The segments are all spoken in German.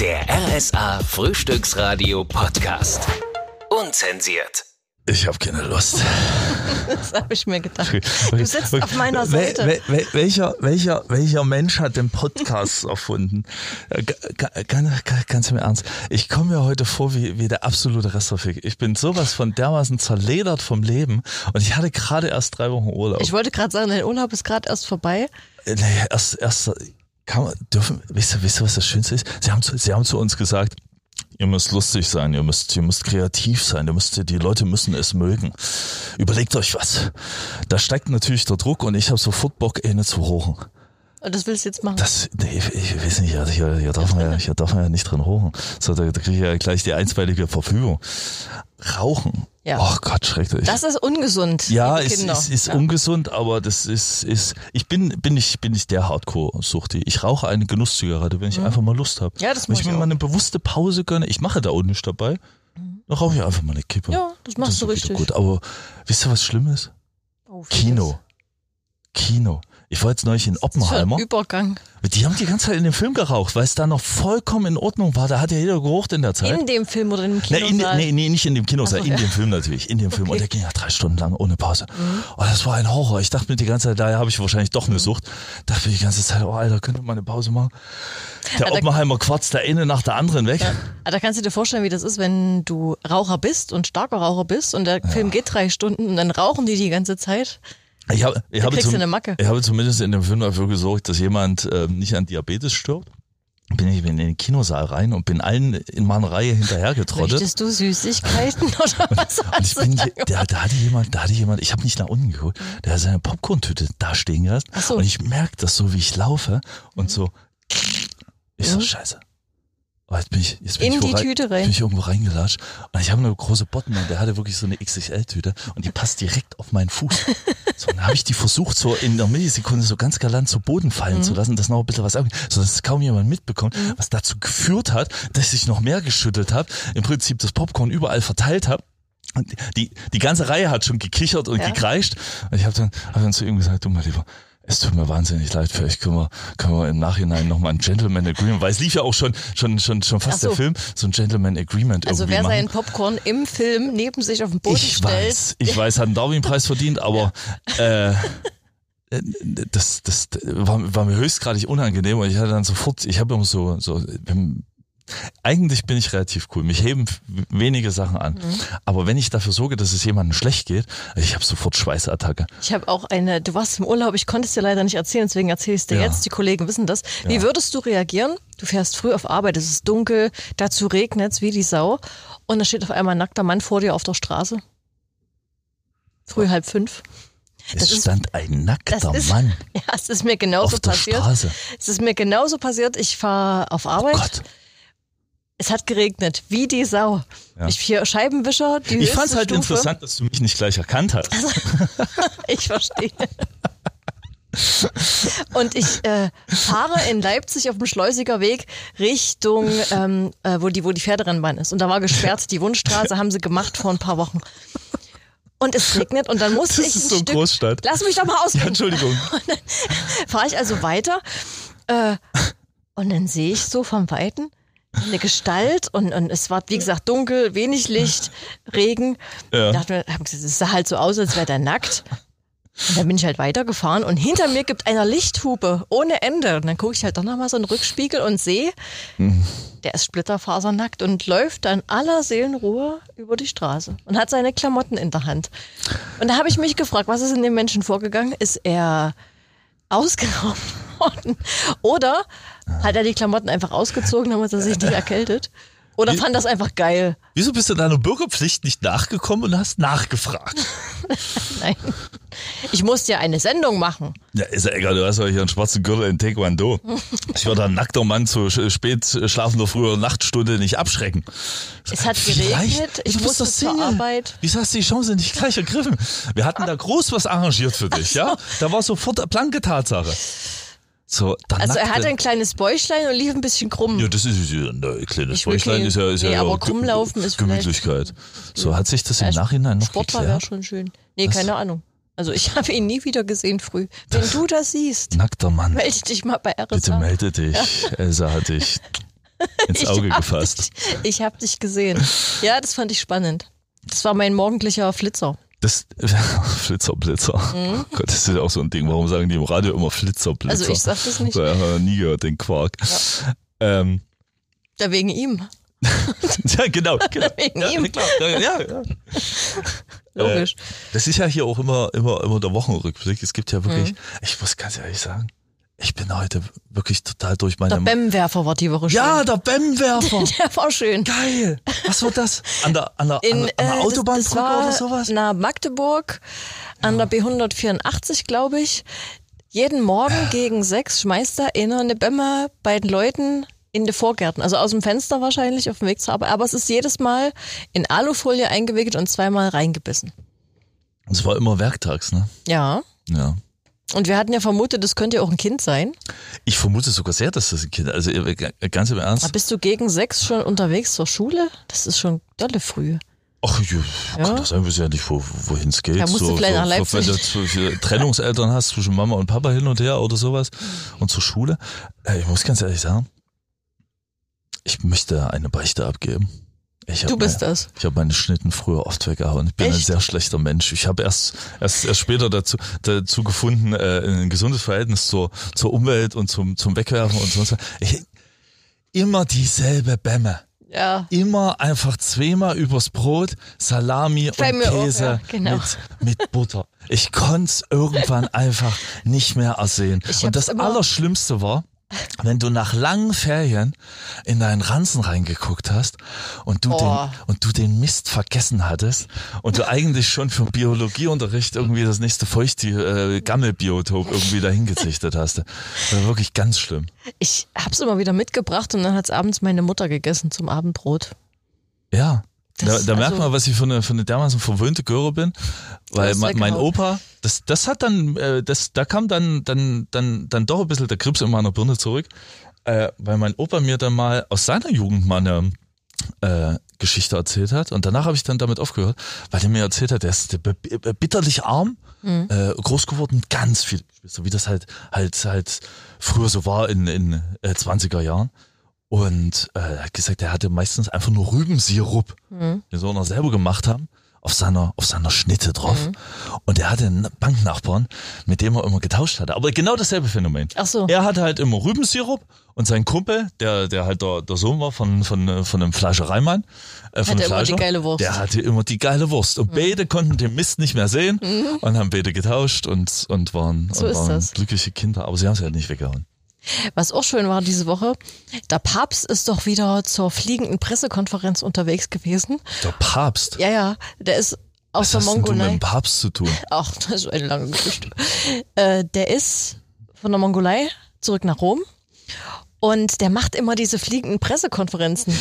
Der RSA Frühstücksradio Podcast. Unzensiert. Ich habe keine Lust. Das habe ich mir gedacht. Du sitzt auf meiner Seite. wel- wel- welcher, welcher, welcher Mensch hat den Podcast erfunden? Äh, ga- ga- Ganz, ganz, im Ernst. Ich komme mir heute vor wie, wie der absolute Restverfick. Ich bin sowas von dermaßen zerledert vom Leben und ich hatte gerade erst drei Wochen Urlaub. Ich wollte gerade sagen, dein Urlaub ist gerade erst vorbei. Äh, nee, erst, erst kann man, dürfen, wisst ihr, wisst ihr, was das Schönste ist? Sie haben, zu, sie haben zu uns gesagt, ihr müsst lustig sein, ihr müsst, ihr müsst kreativ sein, ihr müsst, die Leute müssen es mögen. Überlegt euch was. Da steigt natürlich der Druck und ich habe sofort Bock, eine zu rochen. Und das willst du jetzt machen. Das, nee, ich, ich weiß nicht, also hier, hier, darf man ja, hier darf man ja nicht drin rochen. So, da, da kriege ich ja gleich die einstweilige Verfügung. Rauchen. Ja. Oh Gott, schrecklich. Das ist ungesund. Ja, es Kinder. ist, ist ja. ungesund, aber das ist, ist ich bin, bin ich, bin ich der Hardcore-Suchti. Ich rauche eine Genusszigarette, wenn ich einfach mal Lust habe. Mhm. Ja, das Wenn ich ich mir auch. mal eine bewusste Pause gönne, ich mache da auch nichts dabei, dann rauche ich einfach mal eine Kippe. Ja, das machst ist du richtig. Gut. Aber wisst ihr, was schlimm ist? Oh, Kino. Kino. Ich war jetzt neulich in Das Oppenheimer. ein Übergang. Die haben die ganze Zeit in dem Film geraucht, weil es da noch vollkommen in Ordnung war. Da hat ja jeder geraucht in der Zeit. In dem Film oder im Kino? in, nee, nee, nicht in dem Kino, Ach so, in ja. dem Film natürlich, in dem Film. Und Okay. der ging ja drei Stunden lang ohne Pause. Oh, das war ein Horror. Ich dachte mir die ganze Zeit, daher habe ich wahrscheinlich doch eine Sucht. Dachte mir die ganze Zeit, oh Alter, könnte man eine Pause machen? Der Ja, Oppenheimer quarzt der eine nach der anderen weg. Ah, Da kannst du dir vorstellen, wie das ist, wenn du Raucher bist und starker Raucher bist und der Film geht drei Stunden und dann rauchen die die ganze Zeit. Ich, hab, ich, habe zum, ich habe zumindest in dem Film dafür gesorgt, dass jemand ähm, nicht an Diabetes stirbt. Bin ich in den Kinosaal rein und bin allen in meiner Reihe hinterhergetrottet. Möchtest du Süßigkeiten oder was Und ich bin, da da, hatte jemand, da hatte jemand, ich habe nicht nach unten geguckt, der hat seine Popcorn-Tüte da stehen gelassen. So. Und ich merke das so, wie ich laufe und so, ich so, Mhm. scheiße. Oh, jetzt bin ich, jetzt bin In ich die rein- Tüte rein. Bin ich irgendwo reingelatscht. Und ich habe eine große Bottenmann, der hatte wirklich so eine XXL-Tüte und die passt direkt auf meinen Fuß. So, dann habe ich die versucht, so in der Millisekunde so ganz galant zu Boden fallen Mhm. zu lassen, dass noch ein bisschen was ab, so dass es kaum jemand mitbekommt, was dazu geführt hat, dass ich noch mehr geschüttelt habe, im Prinzip das Popcorn überall verteilt habe. Und die, die ganze Reihe hat schon gekichert und Ja. gekreischt. Und ich habe dann, hab dann zu ihm gesagt, du mal lieber, es tut mir wahnsinnig leid, vielleicht können wir, können wir im Nachhinein nochmal ein Gentleman Agreement, weil es lief ja auch schon, schon, schon, schon fast so. der Film, so ein Gentleman Agreement Also irgendwie wer machen. seinen Popcorn im Film neben sich auf den Boden Ich stellt, weiß, ich weiß, hat einen Darwin-Preis verdient, aber äh, das, das war, war mir höchstgradig unangenehm und ich hatte dann sofort, ich habe immer so, so eigentlich bin ich relativ cool. Mich heben wenige Sachen an. Mhm. Aber wenn ich dafür sorge, dass es jemandem schlecht geht, ich habe sofort Schweißattacke. Ich habe auch eine, du warst im Urlaub, ich konnte es dir leider nicht erzählen, deswegen erzähle ich es dir Ja. jetzt, die Kollegen wissen das. Wie Ja. würdest du reagieren? Du fährst früh auf Arbeit, es ist dunkel, dazu regnet es wie die Sau und da steht auf einmal ein nackter Mann vor dir auf der Straße. Früh halb fünf. Es Das ist- stand ein nackter ist, Mann ja, es ist mir genauso auf der passiert. Straße. Es ist mir genauso passiert. Ich fahre auf Arbeit. Oh Gott. Es hat geregnet, wie die Sau. Ja. Ich hier Scheibenwischer, die Ich fand es halt Stufe. interessant, dass du mich nicht gleich erkannt hast. Ich verstehe. Und ich äh, fahre in Leipzig auf dem Schleusiger Weg Richtung, ähm, äh, wo, die, wo die Pferderennbahn ist. Und da war gesperrt, die Wundstraße haben sie gemacht vor ein paar Wochen. Und es regnet und dann musste Das ich ist ein so Stück, Großstadt. Lass mich doch mal Ja, ausreden. Entschuldigung. fahre ich also weiter äh, und dann sehe ich so vom Weiten eine Gestalt und, und es war, wie gesagt, dunkel, wenig Licht, Regen. Ja. Ich dachte mir, es sah halt so aus, als wäre der nackt. Und dann bin ich halt weitergefahren und hinter mir gibt einer Lichthupe ohne Ende. Und dann gucke ich halt doch nochmal so in den Rückspiegel und sehe, der ist splitterfasernackt und läuft dann aller Seelenruhe über die Straße und hat seine Klamotten in der Hand. Und da habe ich mich gefragt, was ist in dem Menschen vorgegangen? Ist er ausgeraubt worden? Oder hat er die Klamotten einfach ausgezogen, damit er sich nicht erkältet? Oder fand das einfach geil? Wieso bist du deiner Bürgerpflicht nicht nachgekommen und hast nachgefragt? Nein. Ich musste ja eine Sendung machen. Ja, ist ja egal, du hast ja hier einen schwarzen Gürtel in Taekwondo. Ich würde ein nackter Mann zu spät schlafender früher Nachtstunde nicht abschrecken. Es hat geregnet, ich musste zur. Arbeit. Wieso hast du die Chance nicht gleich ergriffen? Wir hatten da groß was arrangiert für dich, ja? Da war sofort eine blanke Tatsache. So, Also er hatte ein kleines Bäuchlein und lief ein bisschen krumm. Ja, das ist ja ein kleines Ich Bäuchlein, ist ja, ist nee, ja aber ja krummlaufen ist Gemütlichkeit. So, hat sich das im Nachhinein noch wäre geklärt? schon schön. Nee, keine Ahnung. Also ich habe ihn nie wieder gesehen früh. Wenn du das siehst, Nackter Mann. melde dich mal bei RSA. Bitte melde dich. Elsa hat dich. ins Auge ich hab gefasst. Dich, ich habe dich gesehen. Ja, das fand ich spannend. Das war mein morgendlicher Flitzer. Das Flitzer, Blitzer. Oh Gott, das ist ja auch so ein Ding. Warum sagen die im Radio immer Flitzer, Blitzer? Also ich sag das nicht. So, ja, hab ich nie gehört, den Quark. Ähm, Ja, wegen ihm. ja, genau. genau. Wegen ja, ihm. klar. Ja, ja, ja. Logisch. Äh, das ist ja hier auch immer, immer, immer der Wochenrückblick. Es gibt ja wirklich, Mhm. ich muss ganz ehrlich sagen, ich bin heute wirklich total durch meine. Der Bämwerfer war die Woche schon. ja, der Bämwerfer. Der war schön. Geil. Was war das? An der, an der, In, an der äh, Autobahnbrücke oder sowas? Na, Magdeburg, an der B184, glaube ich. Jeden Morgen gegen sechs schmeißt da einer eine Bämme bei den Leuten in die Vorgärten. Also aus dem Fenster wahrscheinlich auf dem Weg zur Arbeit. Aber es ist jedes Mal in Alufolie eingewickelt und zweimal reingebissen. Es war immer werktags, ne? Ja. Ja. Und wir hatten ja vermutet, das könnte ja auch ein Kind sein. Ich vermute sogar sehr, dass das ein Kind, also äh, ganz im Aber Ernst. bist du gegen sechs schon unterwegs zur Schule? Das ist schon dolle früh. Ach, ja, Ja? kann das sein, wir wissen ja nicht, wo, wohin es geht. Ja, musst du vielleicht nach so, wenn du Leipzig. so viele Trennungseltern hast zwischen Mama und Papa hin und her oder sowas und zur Schule. Äh, Ich muss ganz ehrlich sagen, ich möchte eine Beichte abgeben. Du bist meine, das. Ich habe meine Schnitten früher oft weggehauen. Ich bin ein Echt? sehr schlechter Mensch. Ich habe erst, erst, erst später dazu, dazu gefunden, äh, ein gesundes Verhältnis zur, zur Umwelt und zum, zum Wegwerfen und sonst was. Ich, immer dieselbe Bämme. Ja. Immer einfach zweimal übers Brot, Salami Bei und Käse ja, genau. mit, mit Butter. Ich konnte es irgendwann einfach nicht mehr ersehen. Und das Allerschlimmste war, wenn du nach langen Ferien in deinen Ranzen reingeguckt hast und du, Oh. den, und du den Mist vergessen hattest und du eigentlich schon für den Biologieunterricht irgendwie das nächste feuchte äh, Gammelbiotop irgendwie dahin gezüchtet hast. Das war wirklich ganz schlimm. Ich hab's immer wieder mitgebracht und dann hat's abends meine Mutter gegessen zum Abendbrot. Ja. Da, Das- da merkt also- man, was ich für eine, für eine dermaßen verwöhnte Göre bin. Weil mein, mein. Opa, das, das hat dann, äh, das, da kam dann, dann, dann, dann doch ein bisschen der Krebs in meiner Birne zurück. Äh, weil mein Opa mir dann mal aus seiner Jugend mal eine äh, Geschichte erzählt hat. Und danach habe ich dann damit aufgehört, weil er mir erzählt hat, der ist b- bitterlich arm, äh, groß geworden, ganz viel, so wie das halt, halt, halt früher so war in, in äh, 20er Jahren. Und äh, er hat gesagt, er hatte meistens einfach nur Rübensirup, den sie auch noch selber gemacht haben, auf seiner, auf seiner Schnitte drauf. Und er hatte einen Banknachbarn, mit dem er immer getauscht hatte. Aber genau dasselbe Phänomen. Ach so. Er hatte halt immer Rübensirup und sein Kumpel, der, der halt der, der Sohn war von, von, von einem Fleischereimann, äh, von Hatte einem immer die Fleischer, geile Wurst. Mhm. der hatte immer die geile Wurst. Und beide konnten den Mist nicht mehr sehen und haben beide getauscht und, und waren, So und waren glückliche Kinder. Aber sie haben es halt nicht weggehauen. Was auch schön war diese Woche, der Papst ist doch wieder zur fliegenden Pressekonferenz unterwegs gewesen. Der Papst. Ja, ja, der ist aus Was der hast denn du mit Mongolei. dem Papst zu tun? Ach, das ist eine lange Geschichte. Äh, der ist von der Mongolei zurück nach Rom und der macht immer diese fliegenden Pressekonferenzen.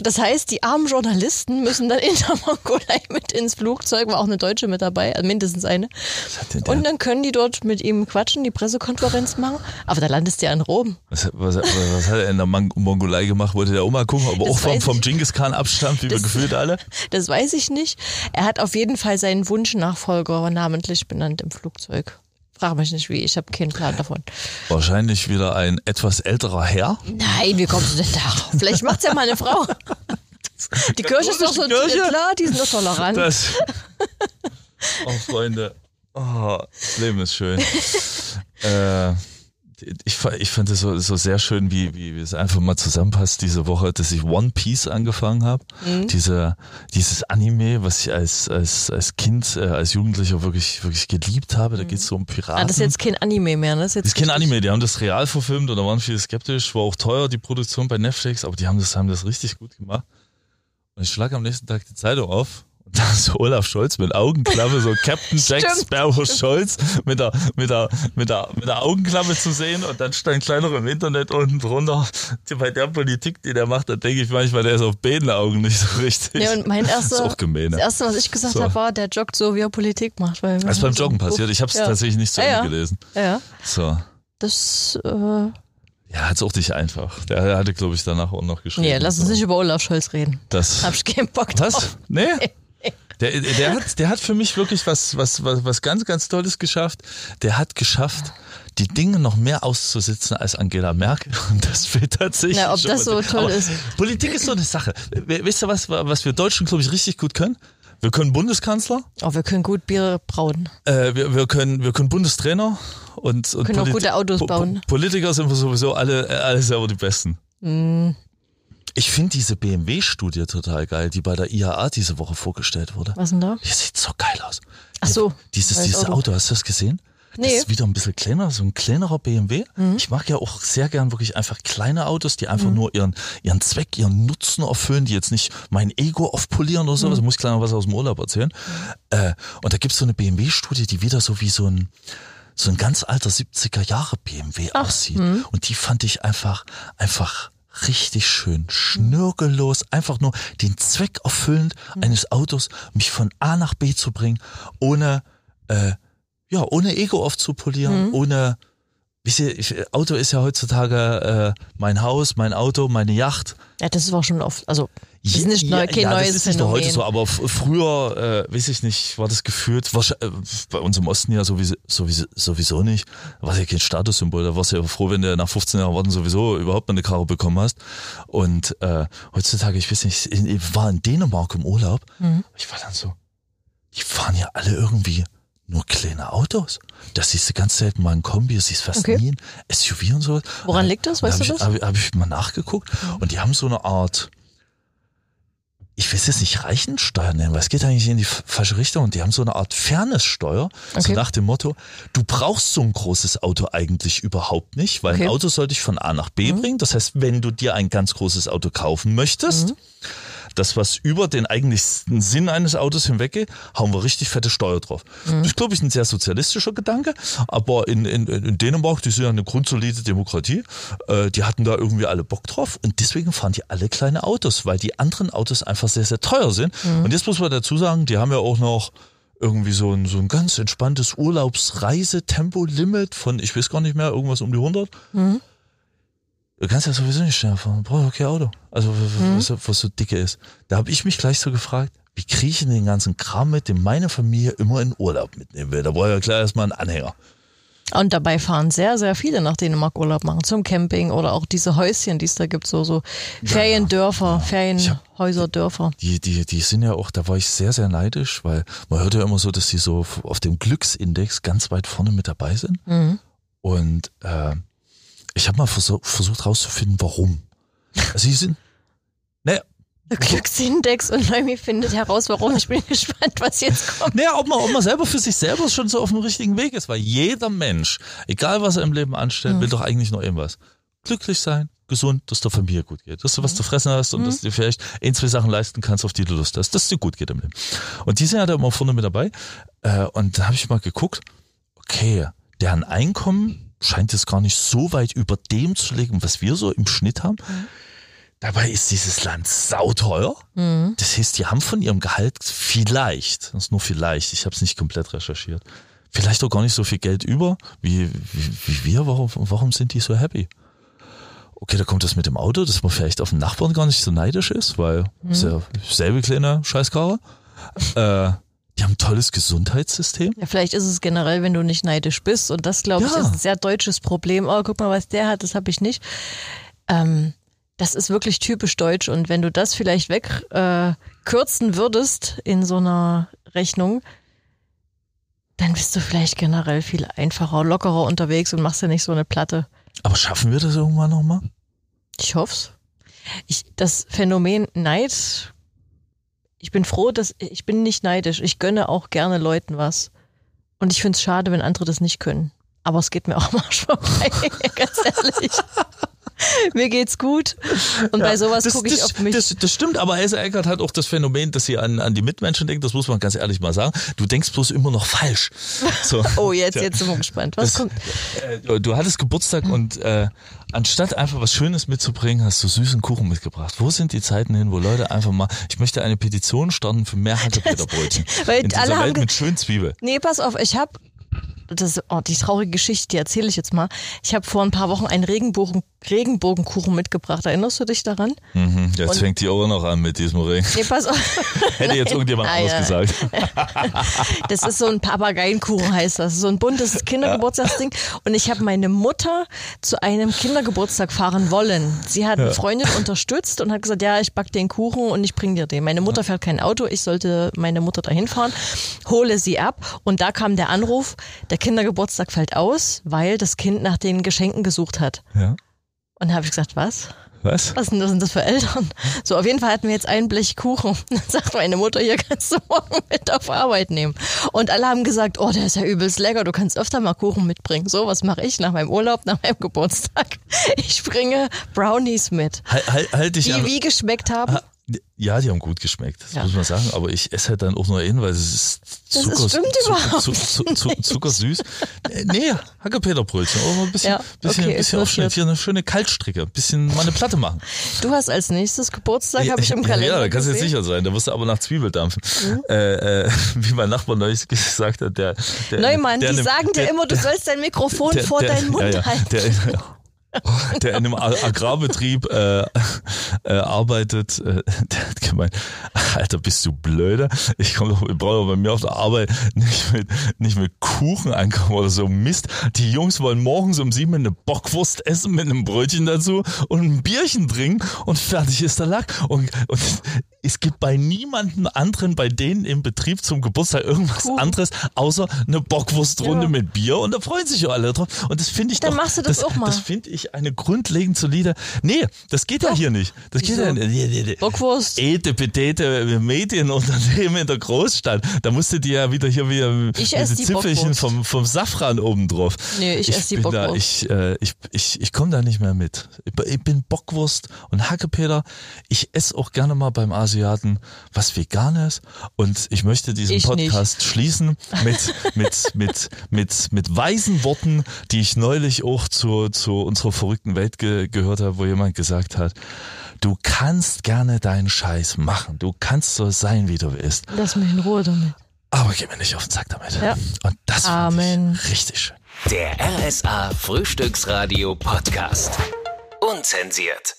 Das heißt, die armen Journalisten müssen dann in der Mongolei mit ins Flugzeug, war auch eine Deutsche mit dabei, also mindestens eine. Und dann können die dort mit ihm quatschen, die Pressekonferenz machen. Aber da landest du ja in Rom. Was, was, was hat er in der Mongolei gemacht? Wollte der Oma gucken, ob er Das auch vom, vom. Genghis Khan abstammt, wie wir Das- gefühlt alle? Das weiß ich nicht. Er hat auf jeden Fall seinen Wunschnachfolger namentlich benannt im Flugzeug. Frag mich nicht wie, ich habe keinen Plan davon. Wahrscheinlich wieder ein etwas älterer Herr. Nein, wie kommst du denn darauf? Vielleicht macht's ja mal eine Frau. Die Kirche ist doch so Kirche? klar, die sind doch tolerant. Das. Oh, Freunde. Oh, das Leben ist schön. äh, ich, ich fand es so, so sehr schön, wie, wie, wie es einfach mal zusammenpasst diese Woche, dass ich One Piece angefangen habe. Mhm. Diese, dieses Anime, was ich als, als, als Kind, äh, als Jugendlicher wirklich, wirklich geliebt habe. Da geht es so um Piraten. ah, das ist jetzt kein Anime mehr, ne? Das ist, jetzt Das ist kein Anime, die haben das real verfilmt und da waren viele skeptisch, war auch teuer, die Produktion bei Netflix, aber die haben das, haben das richtig gut gemacht. Und ich schlag am nächsten Tag die Zeitung auf und da ist so Olaf Scholz mit Augenklappe, so Captain Jack. Sparrow Scholz mit der, mit, der, mit, der, mit der Augenklappe zu sehen und dann stand kleiner im Internet unten drunter, bei der Politik, die der macht, da denke ich manchmal, der ist auf beiden Augen nicht so richtig. Ja, und mein das ist erster, das Ne? erste, was ich gesagt So. habe, war, der joggt so, wie er Politik macht. Weil Das ist beim Joggen passiert, ich habe es Ja. tatsächlich nicht zu Ja, Ende ja. gelesen. Ja. So. Das, äh, Ja, hat's auch nicht einfach. Der, hatte, glaube ich, danach auch noch geschrieben. nee, lass uns So. nicht über Olaf Scholz reden. Das. Hab ich keinen Bock drauf. Was? Nee? Der, der, hat, der hat für mich wirklich was, was, was, was ganz, ganz Tolles geschafft. Der hat geschafft, die Dinge noch mehr auszusitzen als Angela Merkel. Und das fehlt tatsächlich. Na, ob das so toll Aber ist. Politik ist so eine Sache. Wisst ihr was, was wir Deutschen, glaube ich, richtig gut können? Wir können Bundeskanzler, Oh, wir können gut Bier brauen. äh, wir, wir, können, wir können Bundestrainer und, und Können auch gute Autos bauen. Politiker sind wir sowieso alle, äh, alle selber die Besten. Hm. Ich finde diese BMW-Studie total geil, die bei der IAA diese Woche vorgestellt wurde. Was denn da? Die sieht so geil aus. Ach so, Dieses, dieses Auto. Auto. hast du das gesehen? Das Nee. ist wieder ein bisschen kleiner, so ein kleinerer BMW. Mhm. Ich mag ja auch sehr gern wirklich einfach kleine Autos, die einfach nur ihren, ihren Zweck, ihren Nutzen erfüllen, die jetzt nicht mein Ego aufpolieren oder so. Mhm. Also muss ich gleich noch was aus dem Urlaub erzählen. Äh, und da gibt's so eine BMW-Studie, die wieder so wie so ein, so ein ganz alter 70er Jahre BMW aussieht. mhm. Und die fand ich einfach, einfach richtig schön, schnörkellos, einfach nur den Zweck erfüllend Mhm. eines Autos, mich von A nach B zu bringen, ohne, äh, ja, ohne Ego aufzupolieren, ohne, wisst ihr, ich, Auto ist ja heutzutage äh, mein Haus, mein Auto, meine Yacht. Ja, das war schon oft, also das ist nicht neu, kein ja, neues das ist nicht nur heute so, aber früher, äh, weiß ich nicht, war das gefühlt, äh, bei uns im Osten ja sowieso, sowieso, sowieso nicht, war ja kein Statussymbol, da warst du ja froh, wenn du nach 15 Jahren Warten sowieso überhaupt mal eine Karre bekommen hast. Und äh, heutzutage, ich weiß nicht, ich war in Dänemark im Urlaub, Mhm. ich war dann so, die fahren ja alle irgendwie nur kleine Autos. Das siehst du ganz selten mal ein Kombi, das siehst fast Okay. nie ein SUV und so. Woran liegt das? Weißt hab du das? Habe hab ich mal nachgeguckt und die haben so eine Art, ich will es jetzt nicht Reichensteuer nennen, weil es geht eigentlich in die falsche Richtung und die haben so eine Art Fairnesssteuer, so Okay. nach dem Motto, du brauchst so ein großes Auto eigentlich überhaupt nicht, weil Okay. Mhm. ein Auto soll dich von A nach B bringen. Das heißt, wenn du dir ein ganz großes Auto kaufen möchtest, Mhm. Das, was über den eigentlichsten Sinn eines Autos hinweggeht, hauen wir richtig fette Steuer drauf. Mhm. Das ist, glaube ich, ein sehr sozialistischer Gedanke, aber in, in, in Dänemark, die sind ja eine grundsolide Demokratie, äh, die hatten da irgendwie alle Bock drauf und deswegen fahren die alle kleine Autos, weil die anderen Autos einfach sehr, sehr teuer sind. Mhm. Und jetzt muss man dazu sagen, die haben ja auch noch irgendwie so ein, so ein ganz entspanntes Urlaubsreisetempolimit von, ich weiß gar nicht mehr, irgendwas um die 100. Mhm. Du kannst ja sowieso nicht schneller fahren, brauchst auch kein Auto. Also was, so- was so dicke ist. Da habe ich mich gleich so gefragt, wie kriege ich denn den ganzen Kram mit, den meine Familie immer in Urlaub mitnehmen will. Da brauche ich ja klar erstmal einen Anhänger. Und dabei fahren sehr, sehr viele nach Dänemark Urlaub machen, zum Camping oder auch diese Häuschen, die es da gibt, so, so Feriendörfer, Ferienhäuser, Dörfer. Die, die, die sind ja auch, da war ich sehr, sehr neidisch, weil man hört ja immer so, dass die so auf dem Glücksindex ganz weit vorne mit dabei sind. Mhm. Und äh, ich habe mal versuch, versucht rauszufinden, warum. Also sie sind, naja, Der Glücksindex und Noemi findet heraus, warum. Ich bin gespannt, was jetzt kommt. Naja, ob man, ob man selber für sich selber schon so auf dem richtigen Weg ist, weil jeder Mensch, egal was er im Leben anstellt, will doch eigentlich nur irgendwas. Glücklich sein, gesund, dass der Familie gut geht, dass du was zu fressen hast und dass du dir vielleicht ein, zwei Sachen leisten kannst, auf die du Lust hast, dass es dir gut geht im Leben. Und die sind ja da immer vorne mit dabei. Äh, und da habe ich mal geguckt, okay, deren Einkommen scheint jetzt gar nicht so weit über dem zu liegen, was wir so im Schnitt haben. Dabei ist dieses Land sauteuer. Das heißt, die haben von ihrem Gehalt vielleicht, das ist nur vielleicht, ich habe es nicht komplett recherchiert, vielleicht auch gar nicht so viel Geld über wie, wie, wie wir. Warum, warum sind die so happy? Okay, da kommt das mit dem Auto, dass man vielleicht auf den Nachbarn gar nicht so neidisch ist, weil ist ja selbe kleine Scheißkarre. Äh, die haben ein tolles Gesundheitssystem. Ja, vielleicht ist es generell, wenn du nicht neidisch bist. Und das, glaube ich, Ja. ist ein sehr deutsches Problem. Oh, guck mal, was der hat, das habe ich nicht. Ähm, das ist wirklich typisch deutsch. Und wenn du das vielleicht wegkürzen äh, würdest in so einer Rechnung, dann bist du vielleicht generell viel einfacher, lockerer unterwegs und machst ja nicht so eine Platte. Aber schaffen wir das irgendwann nochmal? Ich hoff's. Ich, das Phänomen Neid, ich bin froh, dass ich bin nicht neidisch. Ich gönne auch gerne Leuten was. Und ich find's schade, wenn andere das nicht können. Aber es geht mir auch mal vorbei, ganz ehrlich. mir geht's gut. Und bei sowas gucke ich das, auf mich. Das, das stimmt, aber Elsa Eckert hat auch das Phänomen, dass sie an, an die Mitmenschen denkt, das muss man ganz ehrlich mal sagen. Du denkst bloß immer noch falsch. So. oh, jetzt, Tja. jetzt sind wir gespannt. Was Das- kommt? Äh, du- Du hattest Geburtstag und äh, anstatt einfach was Schönes mitzubringen, hast du süßen Kuchen mitgebracht. Wo sind die Zeiten hin, wo Leute einfach mal, ich möchte eine Petition starten für mehr Hackepeterbrötchen Weil in alle dieser haben Welt ge- mit schönen Zwiebeln. Nee, pass auf, ich habe das, oh, die traurige Geschichte, die erzähle ich jetzt mal. Ich habe vor ein paar Wochen einen Regenbogen, Regenbogenkuchen mitgebracht. Erinnerst du dich daran? Mhm, jetzt Und- fängt die Ohr noch an mit diesem Ring. Nee, pass auf. Hätte jetzt irgendjemand anders nein, gesagt. Das ist so ein Papageienkuchen heißt das. So ein buntes Kindergeburtstagsding. Und ich habe meine Mutter zu einem Kindergeburtstag fahren wollen. Sie hat eine Freundin unterstützt und hat gesagt, ja, ich back den Kuchen und ich bring dir den. Meine Mutter fährt kein Auto, ich sollte meine Mutter dahin fahren, hole sie ab und da kam der Anruf, der Kindergeburtstag fällt aus, weil das Kind nach den Geschenken gesucht hat. Ja. Und da habe ich gesagt, was? Was? Was sind das, sind das für Eltern? So, auf jeden Fall hatten wir jetzt ein Blech Kuchen. Dann sagt meine Mutter, hier kannst du morgen mit auf Arbeit nehmen. Und alle haben gesagt, oh, der ist ja übelst lecker, du kannst öfter mal Kuchen mitbringen. So, was mache ich nach meinem Urlaub, nach meinem Geburtstag? Ich bringe Brownies mit, Halt, halt, halt dich die an. wie geschmeckt haben. Ja, die haben gut geschmeckt, das Ja. muss man sagen. Aber ich esse halt dann auch nur in, weil es ist Das Zucker, stimmt zuckersüß. Äh, nee, Hackepeterbrötchen. Aber ein bisschen, Ja, bisschen, okay, bisschen aufschnitt. notiert. Hier eine schöne Kaltstricke. Ein bisschen mal eine Platte machen. Du hast als nächstes Geburtstag, habe ich im ja, Kalender Ja, da kannst du jetzt sicher sein. Da wirst du aber nach Zwiebel dampfen. Mhm. Äh, äh, wie mein Nachbar neulich gesagt hat, der, der Neumann, der die in einem- sagen dir immer, du sollst dein Mikrofon vor deinen Mund ja, ja, halten. Der, der in einem Agrarbetrieb äh, äh, arbeitet, äh, der hat gemeint, Alter, bist du blöde? Ich komme doch, ich brauche doch bei mir auf der Arbeit nicht mit, nicht mit Kuchen ankommen oder so Mist. Die Jungs wollen morgens um sieben eine Bockwurst essen mit einem Brötchen dazu und ein Bierchen trinken und fertig ist der Lack. Und, und es gibt bei niemandem anderen bei denen im Betrieb zum Geburtstag irgendwas Kuchen. anderes außer eine Bockwurstrunde Ja. mit Bier und da freuen sich ja alle drauf. Und das finde ich Dann doch, machst du das auch mal. Das finde ich eine grundlegend solide. Nee, das geht ja Doch. hier nicht. Das geht Wieso? ja nicht. Bockwurst. Ete, Petete, Medienunternehmen in der Großstadt. Da musste die ja wieder hier wieder Ich diese die Zipfelchen Bockwurst. vom, vom Safran oben drauf. Nee, ich esse die bin da, Bockwurst. ich, äh, ich, ich, ich komme da nicht mehr mit. Ich bin- Ich Bockwurst und Hackepeter. Ich esse auch gerne mal beim Asiaten was Veganes und ich möchte diesen Ich nicht. Podcast schließen mit, mit, mit, mit, mit weisen Worten, die ich neulich auch zu, zu unserer verrückten Welt ge gehört habe, wo jemand gesagt hat, du kannst gerne deinen Scheiß machen. Du kannst so sein, wie du willst. Lass mich in Ruhe damit. Aber geh mir nicht auf den Sack damit. Ja. Und das Amen. ich richtig schön. Der RSA Frühstücksradio Podcast. Unzensiert.